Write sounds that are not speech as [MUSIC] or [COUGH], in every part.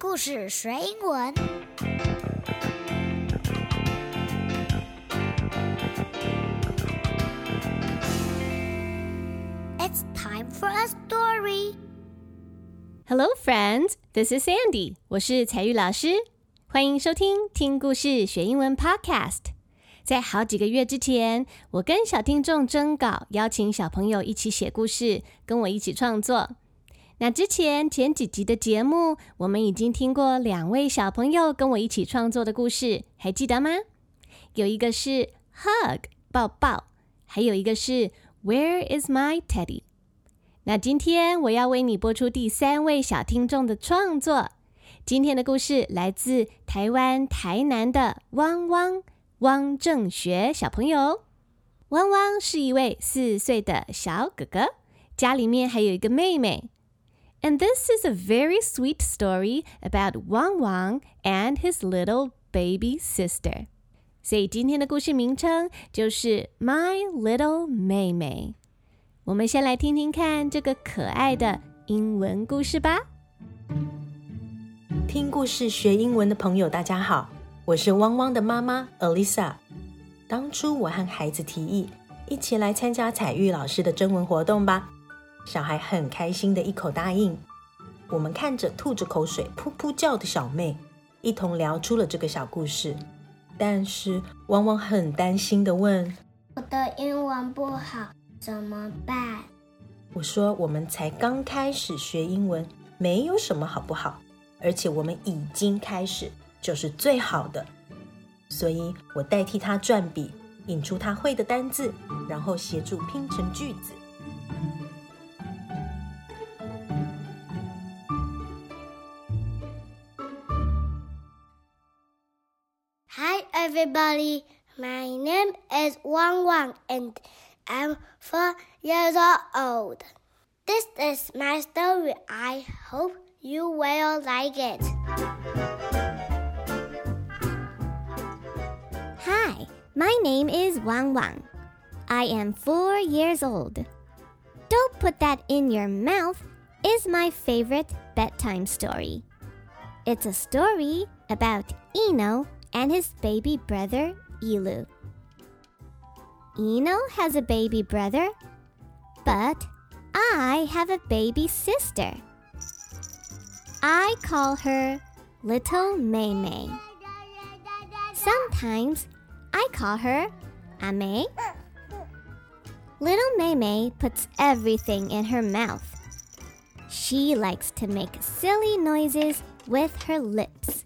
故事学英文。It's time for a story. Hello, friends. This is Sandy. 我是彩玉老师，欢迎收听听故事学英文 Podcast。在好几个月之前，我跟小听众征稿，邀请小朋友一起写故事，跟我一起创作。那之前前几集的节目，我们已经听过两位小朋友跟我一起创作的故事，还记得吗？有一个是 Hug 抱抱，还有一个是 Where is my teddy？那今天我要为你播出第三位小听众的创作。今天的故事来自台湾台南的汪汪汪正学小朋友。汪汪是一位四岁的小哥哥，家里面还有一个妹妹。And this is a very sweet story about Wang Wang and his little baby sister. 所以今天的故事名称就是《My Little 妹妹》。我们先来听听看这个可爱的英文故事吧。听故事学英文的朋友，大家好，我是汪汪的妈妈 Alisa。当初我和孩子提议，一起来参加采聿老师的征文活动吧。小孩很开心的一口答应。我们看着吐着口水、噗噗叫的小妹，一同聊出了这个小故事。但是汪汪很担心的问：“我的英文不好，怎么办？”我说：“我们才刚开始学英文，没有什么好不好，而且我们已经开始，就是最好的。”所以，我代替他转笔，引出他会的单字，然后协助拼成句子。Everybody. My name is Wang Wang, and I'm four years old. This is my story. I hope you will like it. Hi, my name is Wang Wang. I am four years old. Don't put that in your mouth is my favorite bedtime story. It's a story about Eno and his baby brother, Elu. Eno has a baby brother, but I have a baby sister. I call her Little Mei Mei. Sometimes I call her Ame. Little Mei Mei puts everything in her mouth. She likes to make silly noises with her lips.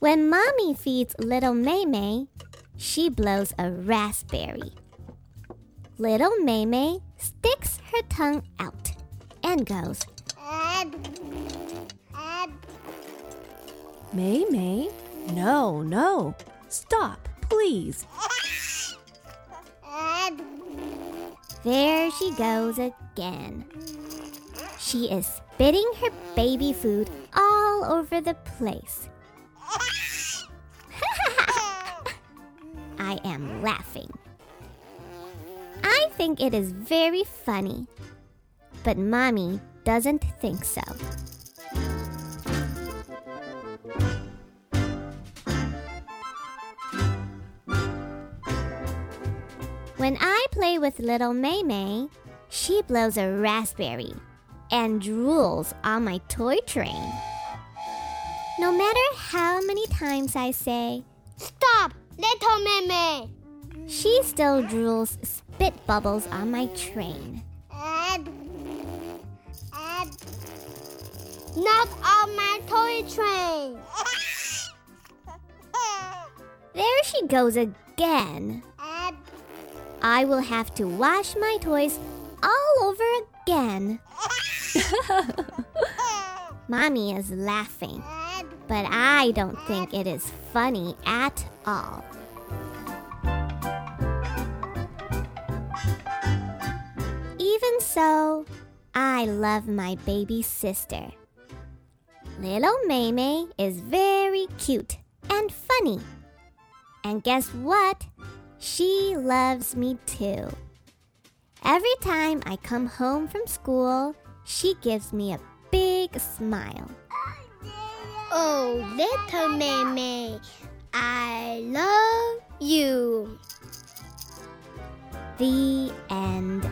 When mommy feeds little Mei Mei, she blows a raspberry. Little Mei Mei sticks her tongue out and goes, Mei Mei, no, no, stop, please. There she goes again. She is spitting her baby food all over the place. I am laughing. I think it is very funny, but mommy doesn't think so. When I play with little Mei Mei, she blows a raspberry and drools on my toy train. No matter how many times I say, Stop, little Meme. she still drools spit bubbles on my train. Not on my toy train. [LAUGHS] There she goes again. I will have to wash my toys all over again. [LAUGHS] Mommy is laughing, but I don't think it is funny at all. Even so, I love my baby sister. Little Mei is very cute and funny. And guess what? She loves me too. Every time I come home from school, she gives me a big smile. Oh, little Mei I love you. The end.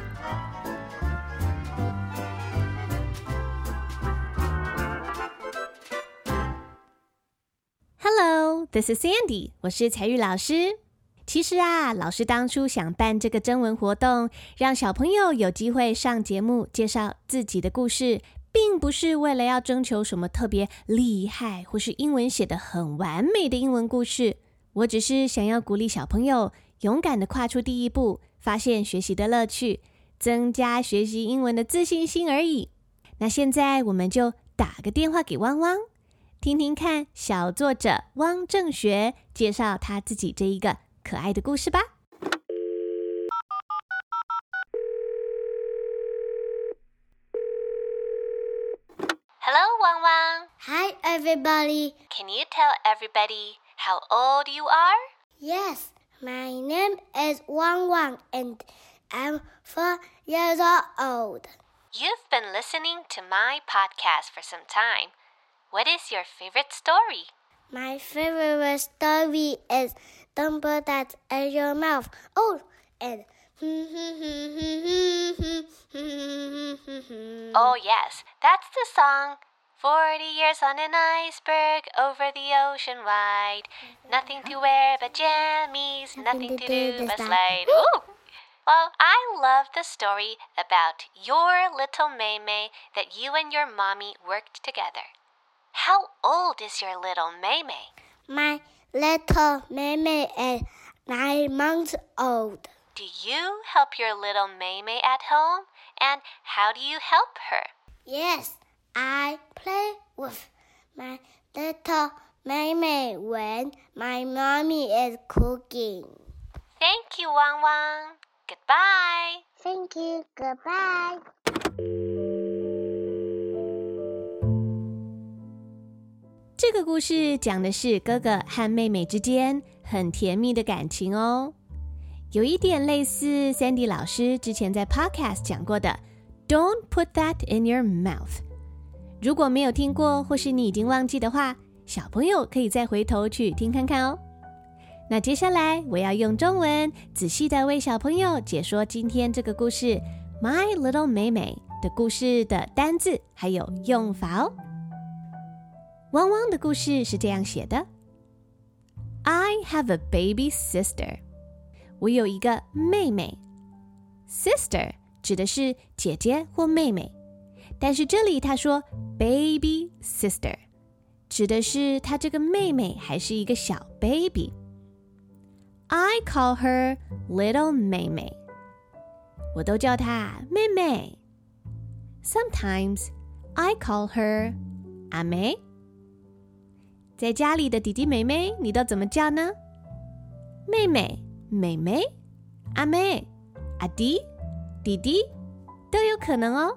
Hello, this is Sandy，我是采聿老师。其实啊，老师当初想办这个征文活动，让小朋友有机会上节目介绍自己的故事，并不是为了要征求什么特别厉害或是英文写的很完美的英文故事。我只是想要鼓励小朋友勇敢的跨出第一步，发现学习的乐趣，增加学习英文的自信心而已。那现在我们就打个电话给汪汪，听听看小作者汪正学介绍他自己这一个。可爱的故事吧。Wang Wang. Hi, everybody. Can you tell everybody how old you are? Yes, my name is Wang Wang, and I'm four years old. You've been listening to my podcast for some time. What is your favorite story? My favorite story is don't put that in your mouth. Oh, and. [LAUGHS] oh, yes, that's the song. Forty years on an iceberg over the ocean wide. Nothing to wear but jammies, nothing to do but slide. Ooh! Well, I love the story about your little Mei that you and your mommy worked together. How old is your little Mei? My little Mei is nine months old. Do you help your little Mei at home? And how do you help her? Yes, I play with my little Mei when my mommy is cooking. Thank you, Wang Wang. Goodbye. Thank you. Goodbye. 这个故事讲的是哥哥和妹妹之间很甜蜜的感情哦，有一点类似 Sandy 老师之前在 Podcast 讲过的 "Don't put that in your mouth"。 如果没有听过，或是你已经忘记的话，小朋友可以再回头去听看看哦。那接下来我要用中文仔细的为小朋友解说今天这个故事《My Little 妹妹》的故事的单字还有用法哦。汪汪的故事是这样写的：I have a baby sister。我有一个妹妹。Sister 指的是姐姐或妹妹，但是这里他说 baby sister，指的是他这个妹妹还是一个小 baby。I call her little 妹妹。我都叫她妹妹。Sometimes I call her 阿妹。在家里的弟弟妹妹，你都怎么叫呢？妹妹、妹妹、阿妹、阿弟、弟弟都有可能哦。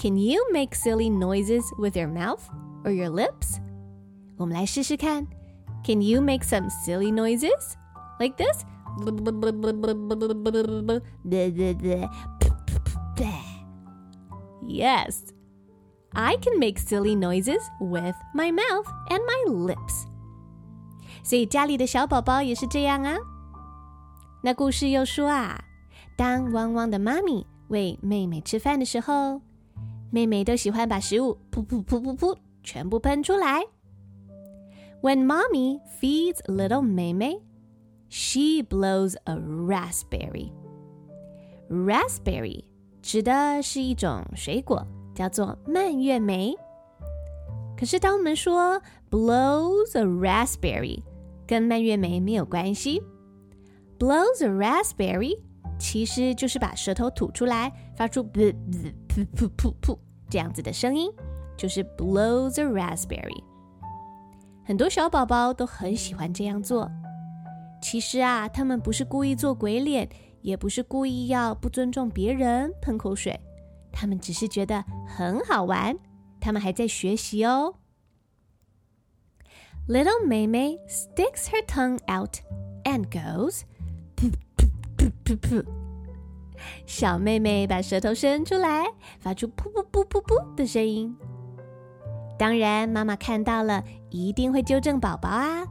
Can you make silly noises with your mouth or your lips？我们来试试看。Can you make some silly noises like this? Yes. I can make silly noises with my mouth and my lips. 所以家里的小宝宝也是这样啊。那故事又说啊，当汪汪的妈咪喂妹妹吃饭的时候， 妹妹都喜欢把食物噗噗噗噗噗全部喷出来。When mommy feeds little 妹妹，she blows a raspberry. Raspberry 指的是一种水果。叫做蔓越莓。可是当我们说 blows a raspberry，跟蔓越莓没有关系。blows a raspberry 其实就是把舌头吐出来，发出噗噗噗噗噗这样子的声音， 就是 blow the raspberry。很多小宝宝都很喜欢这样做。其实啊，他们不是故意做鬼脸，也不是故意要不尊重别人喷口水，他们只是觉得很好玩。他们还在学习哦。Little Mei Mei sticks her tongue out and goes, "poo poo poo poo poo." 小妹妹把舌头伸出来，发出噗噗噗噗噗的声音。当然，妈妈看到了，一定会纠正宝宝啊，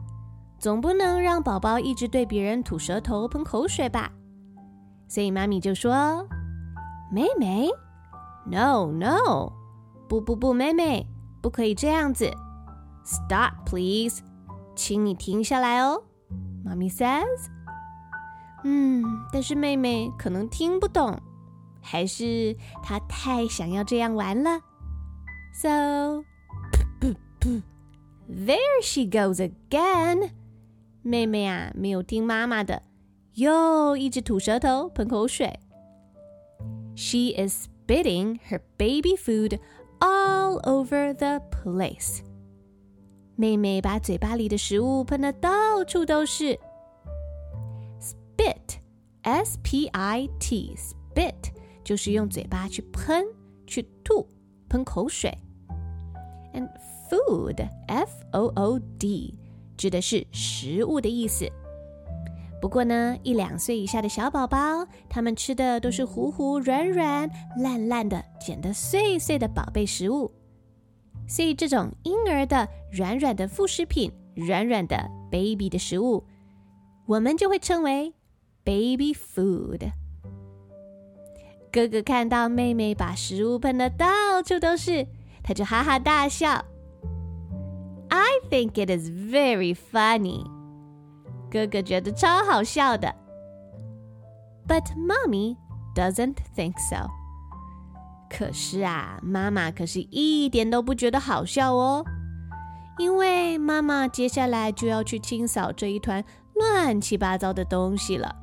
总不能让宝宝一直对别人吐舌头、喷口水吧。所以妈咪就说：“妹妹，No No，不不不，妹妹不可以这样子。Stop please，请你停下来哦。”妈咪 says。嗯，但是妹妹可能听不懂，还是她太想要这样玩了。So, there she goes again。妹妹啊，没有听妈妈的，又一直吐舌头、喷口水。She is spitting her baby food all over the place。妹妹把嘴巴里的食物喷得到处都是。Spit s p i t spit 就是用嘴巴去喷、去吐、喷口水。And food f o o d 指的是食物的意思。不过呢，一两岁以下的小宝宝，他们吃的都是糊糊、软软、烂烂的、剪得碎碎的宝贝食物，所以这种婴儿的软软的副食品、软软的 baby 的食物，我们就会称为。baby food。哥哥看到妹妹把食物喷的到处都是，他就哈哈大笑。I think it is very funny。哥哥觉得超好笑的。But mommy doesn't think so。可是啊，妈妈可是一点都不觉得好笑哦，因为妈妈接下来就要去清扫这一团乱七八糟的东西了。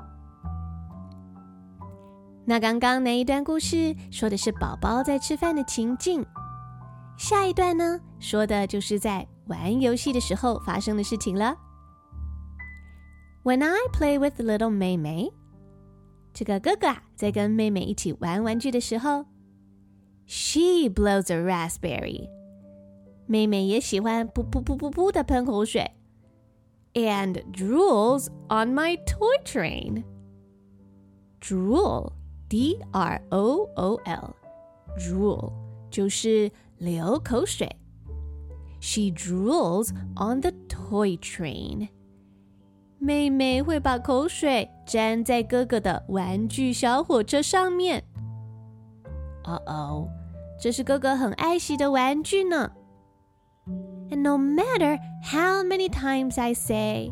那刚刚那一段故事说的是宝宝在吃饭的情境，下一段呢说的就是在玩游戏的时候发生的事情了。When I play with little 妹妹，这个哥哥啊在跟妹妹一起玩玩具的时候，she blows a raspberry，妹妹也喜欢噗噗噗噗噗的喷口水，and drools on my toy train，drool。 D R O O L，drool 就是流口水。She drools on the toy train。妹妹会把口水沾在哥哥的玩具小火车上面。哦哦，这是哥哥很爱惜的玩具呢。And no matter how many times I say,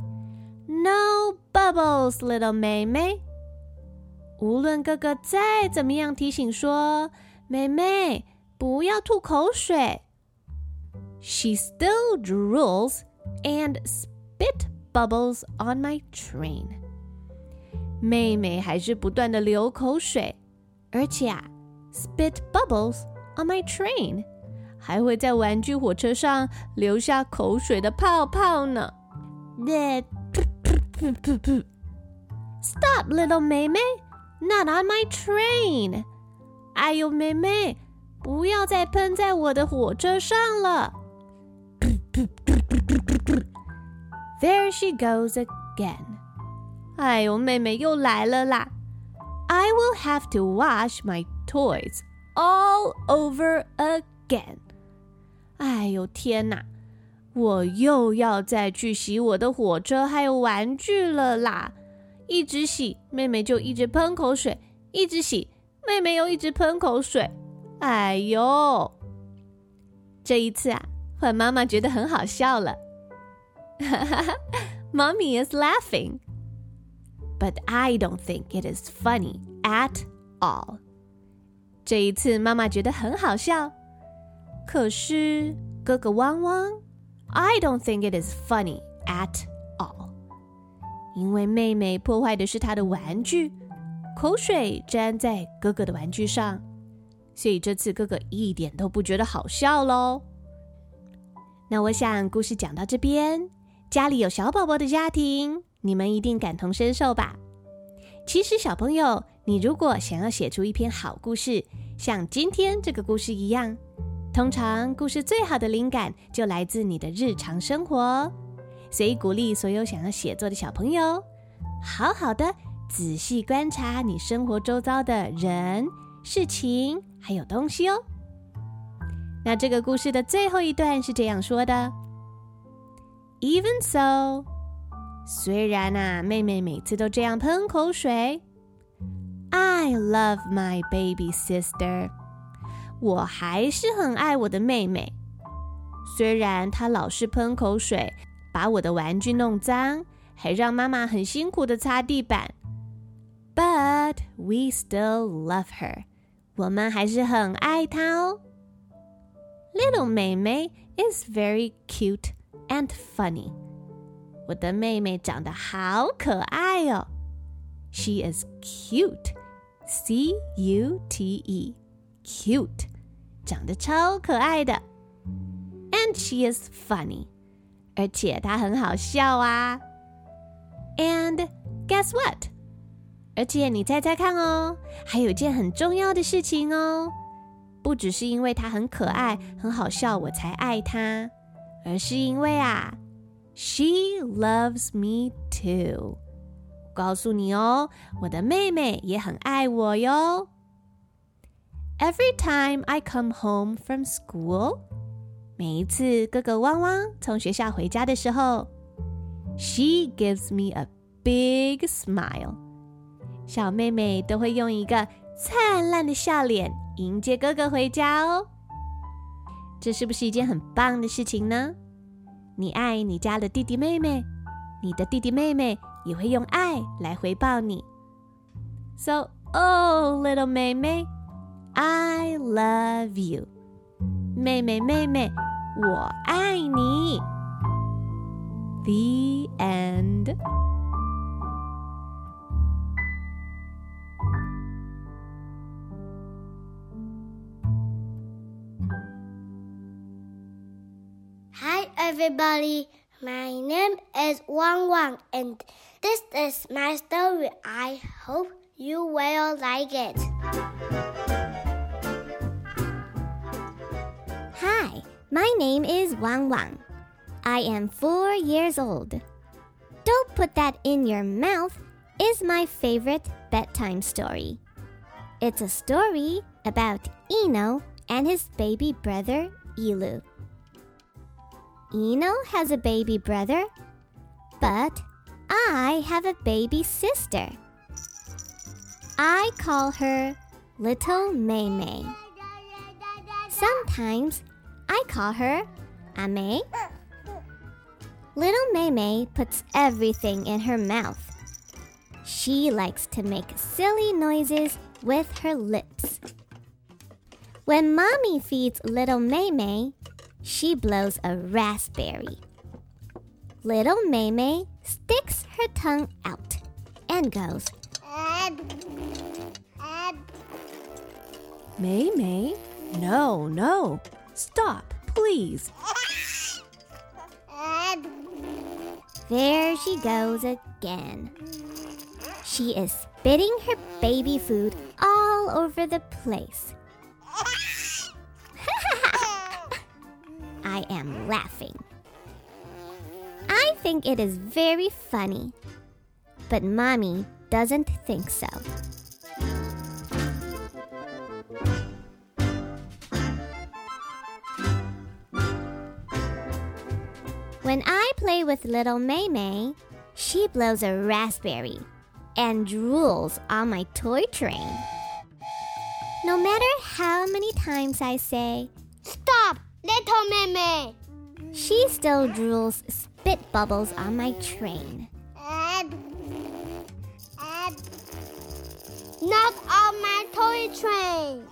"No bubbles, little 妹妹。 无论哥哥再怎么样提醒说：“妹妹，不要吐口水。” She still drools and spit bubbles on my train。妹妹还是不断的流口水，而且啊，spit bubbles on my train，还会在玩具火车上留下口水的泡泡呢。Stop, little 妹妹。 Not on my train！哎呦，妹妹，不要再喷在我的火车上了！There [COUGHS] she goes again！哎呦，妹妹又来了啦！I will have to wash my toys all over again！哎呦，天哪！我又要再去洗我的火车还有玩具了啦！ 一直洗，妹妹就一直喷口水；一直洗，妹妹又一直喷口水。哎呦，这一次啊，换妈妈觉得很好笑了。，Mommy is laughing, but I don't think it is funny at all。这一次妈妈觉得很好笑，可是哥哥汪汪，I don't think it is funny at。因为妹妹破坏的是他的玩具，口水沾在哥哥的玩具上，所以这次哥哥一点都不觉得好笑喽。那我想故事讲到这边，家里有小宝宝的家庭，你们一定感同身受吧？其实小朋友，你如果想要写出一篇好故事，像今天这个故事一样，通常故事最好的灵感就来自你的日常生活。所以鼓励所有想要写作的小朋友，好好的仔细观察你生活周遭的人、事情还有东西哦。那这个故事的最后一段是这样说的：Even so，虽然啊，妹妹每次都这样喷口水，I love my baby sister，我还是很爱我的妹妹。虽然她老是喷口水，把我的玩具弄脏，还让妈妈很辛苦的擦地板，But we still love her，我们还是很爱她哦。Little 妹妹 is very cute and funny。我的妹妹长得好可爱哦。She is cute, C U T E, cute，长得超可爱的。And she is funny， 而且她很好笑啊。And guess what？而且你猜猜看哦，还有件很重要的事情哦。不只是因为它很可爱、很好笑，我才爱它，而是因为啊，She loves me too。告诉你哦，我的妹妹也很爱我哟。Every time I come home from school，每一次哥哥汪汪从学校回家的时候，She gives me a big smile。小妹妹都会用一个灿烂的笑脸。迎接哥哥回家哦，这是不是一件很棒的事情呢？你爱你家的弟弟妹妹，你的弟弟妹妹也会用爱来回报你。So, oh, little 妹妹，I love you，妹妹妹妹，我爱你。The end. everybody. My name is Wang Wang, and this is my story. I hope you will like it. My name is Wang Wang. I am four years old. Don't put that in your mouth is my favorite bedtime story. It's a story about Eno and his baby brother Ilu. Eno has a baby brother, but I have a baby sister. I call her Little Mei Mei. Sometimes I call her Ame. Little Mei Mei puts everything in her mouth. She likes to make silly noises with her lips. When Mommy feeds Little Mei Mei, she blows a raspberry. Little Mei Mei sticks her tongue out and goes, Mei Mei, no, no, stop, please. There she goes again. She is spitting her baby food all over the place. [LAUGHS] I am laughing. I think it is very funny, but Mommy doesn't think so. When I play with little Mei Mei, she blows a raspberry and drools on my toy train. No matter how many times I say, Stop! Little Meme. She still drools spit bubbles on my train. Not on my toy train.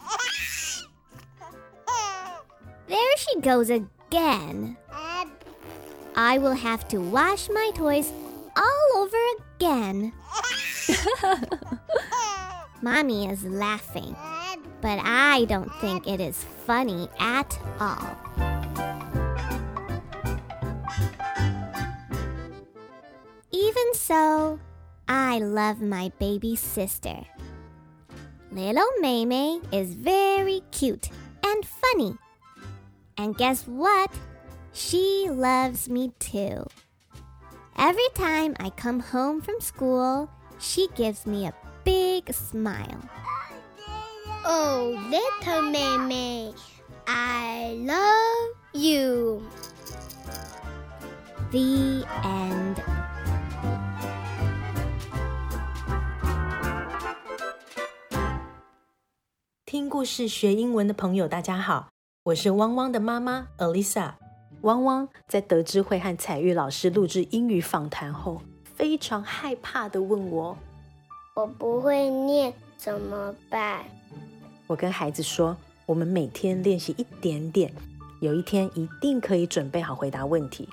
There she goes again. I will have to wash my toys all over again. [LAUGHS] Mommy is laughing, but I don't think it is funny at all. Even so, I love my baby sister. Little Mei is very cute and funny. And guess what? She loves me too. Every time I come home from school, she gives me a big smile. Oh, little Maymay, I love you. The end. Alisa 汪汪在得知会和彩玉老师录制英语访谈后，非常害怕的问我我不会念怎么办？：“我跟孩子说，我们每天练习一点点，有一天一定可以准备好回答问题。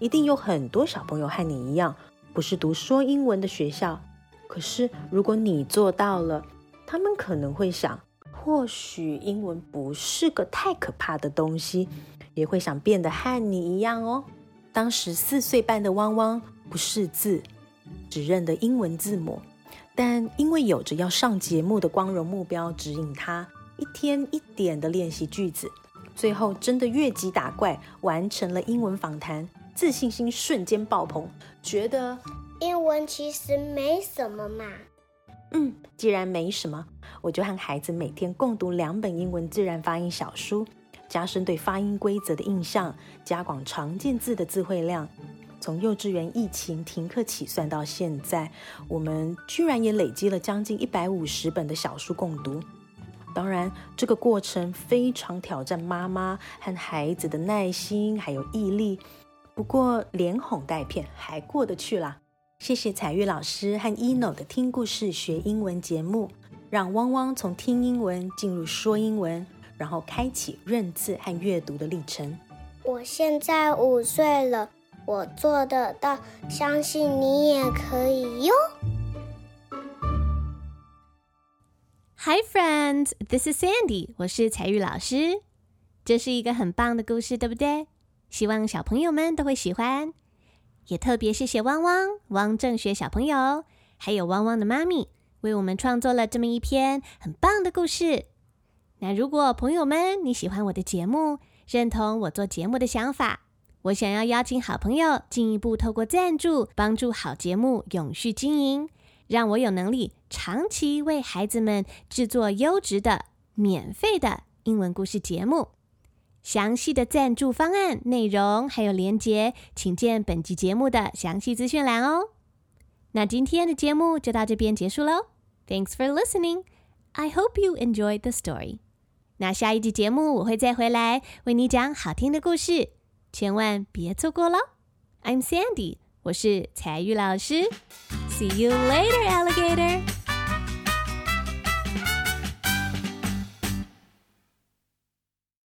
一定有很多小朋友和你一样，不是读说英文的学校。可是如果你做到了，他们可能会想，或许英文不是个太可怕的东西，也会想变得和你一样哦。当时四岁半的汪汪不识字，只认得英文字母，但因为有着要上节目的光荣目标指引他，一天一点的练习句子，最后真的越级打怪，完成了英文访谈，自信心瞬间爆棚，觉得英文其实没什么嘛。嗯，既然没什么，我就和孩子每天共读两本英文自然发音小书，加深对发音规则的印象，加广常见字的字汇量。从幼稚园疫情停课起算到现在，我们居然也累积了将近一百五十本的小书共读。当然，这个过程非常挑战妈妈和孩子的耐心还有毅力，不过连哄带骗还过得去啦。谢谢彩玉老师和 ino 的听故事学英文节目，让汪汪从听英文进入说英文，然后开启认字和阅读的历程。我现在五岁了，我做得到，相信你也可以哟。Hi friends, this is Sandy，我是彩玉老师。这是一个很棒的故事，对不对？希望小朋友们都会喜欢。也特别谢谢汪汪、汪正学小朋友，还有汪汪的妈咪，为我们创作了这么一篇很棒的故事。那如果朋友们你喜欢我的节目，认同我做节目的想法，我想要邀请好朋友进一步透过赞助，帮助好节目永续经营，让我有能力长期为孩子们制作优质的、免费的英文故事节目。详细的赞助方案、内容还有连结，请见本集节目的详细资讯栏哦。那今天的节目就到这边结束喽。Thanks for listening. I hope you enjoyed the story. 那下一集节目我会再回来为你讲好听的故事，千万别错过喽。I'm Sandy，我是彩玉老师。See you later, alligator.